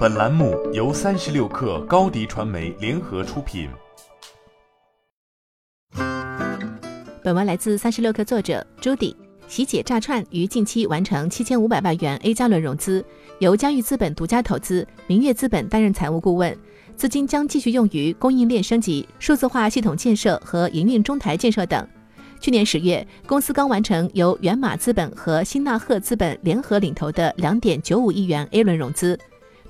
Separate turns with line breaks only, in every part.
本栏目由三十六氪高低传媒联合出品。
本文来自三十六氪作者朱迪。喜姐炸串于近期完成七千五百万元 A 加轮融资，由嘉裕资本独家投资，明月资本担任财务顾问，资金将继续用于供应链升级、数字化系统建设和营运中台建设等。去年十月，公司刚完成由源码资本和新纳赫资本联合领投的两点九五亿元 A 轮融资。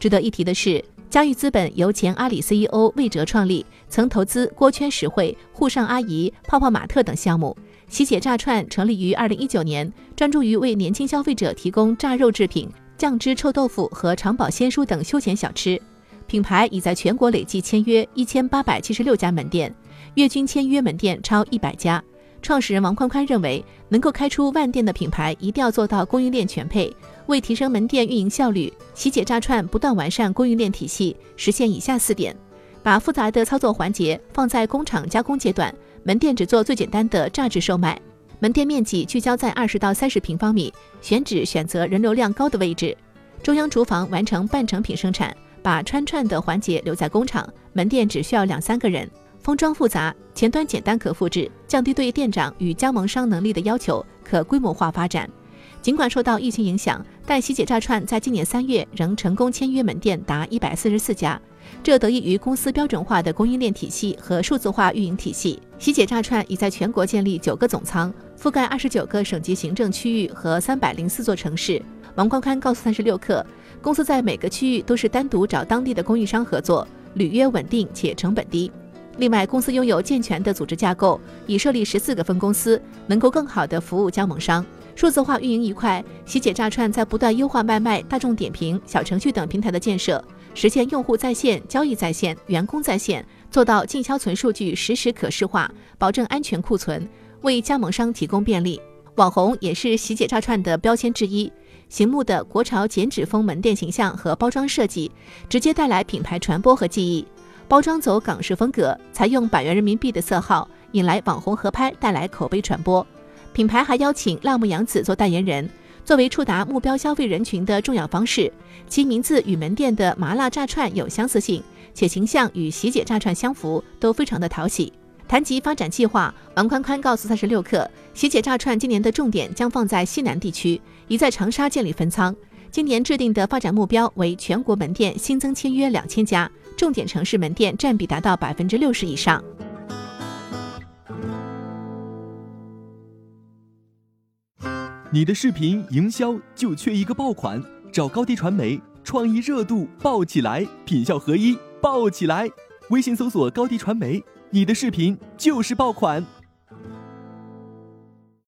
值得一提的是，嘉裕资本由前阿里 CEO 魏哲创立，曾投资锅圈实惠、沪上阿姨、泡泡玛特等项目。喜姐炸串成立于二零一九年，专注于为年轻消费者提供炸肉制品、酱汁臭豆腐和长保鲜蔬等休闲小吃。品牌已在全国累计签约一千八百七十六家门店，月均签约门店超一百家。创始人王宽宽认为，能够开出万店的品牌，一定要做到供应链全配。为提升门店运营效率，喜姐炸串不断完善供应链体系，实现以下四点：把复杂的操作环节放在工厂加工阶段，门店只做最简单的榨汁售卖；门店面积聚焦在二十到三十平方米，选址选择人流量高的位置；中央厨房完成半成品生产，把穿串的环节留在工厂，门店只需要两三个人。封装复杂，前端简单可复制，降低对店长与加盟商能力的要求，可规模化发展。尽管受到疫情影响，但喜姐炸串在今年三月仍成功签约门店达一百四十四家，这得益于公司标准化的供应链体系和数字化运营体系。喜姐炸串已在全国建立九个总仓，覆盖二十九个省级行政区域和三百零四座城市。王宽宽告诉三十六氪，公司在每个区域都是单独找当地的供应商合作，履约稳定且成本低。另外，公司拥有健全的组织架构，已设立十四个分公司，能够更好地服务加盟商。数字化运营一块，喜姐炸串在不断优化外卖、大众点评、小程序等平台的建设，实现用户在线、交易在线、员工在线，做到进销存数据实时可视化，保证安全库存，为加盟商提供便利。网红也是喜姐炸串的标签之一，醒目的国潮剪纸风门店形象和包装设计，直接带来品牌传播和记忆。包装走港式风格，采用百元人民币的色号，引来网红合拍，带来口碑传播。品牌还邀请辣目洋子做代言人，作为触达目标消费人群的重要方式。其名字与门店的麻辣炸串有相似性，且形象与喜姐炸串相符，都非常的讨喜。谈及发展计划，王宽宽告诉三十六氪，喜姐炸串今年的重点将放在西南地区，已在长沙建立分仓。今年制定的发展目标为全国门店新增签约两千家。重点城市门店占比达到百分之六十以上。
你的视频营销就缺一个爆款，找高低传媒，创意热度爆起来，品效合一爆起来。微信搜索高低传媒，你的视频就是爆款。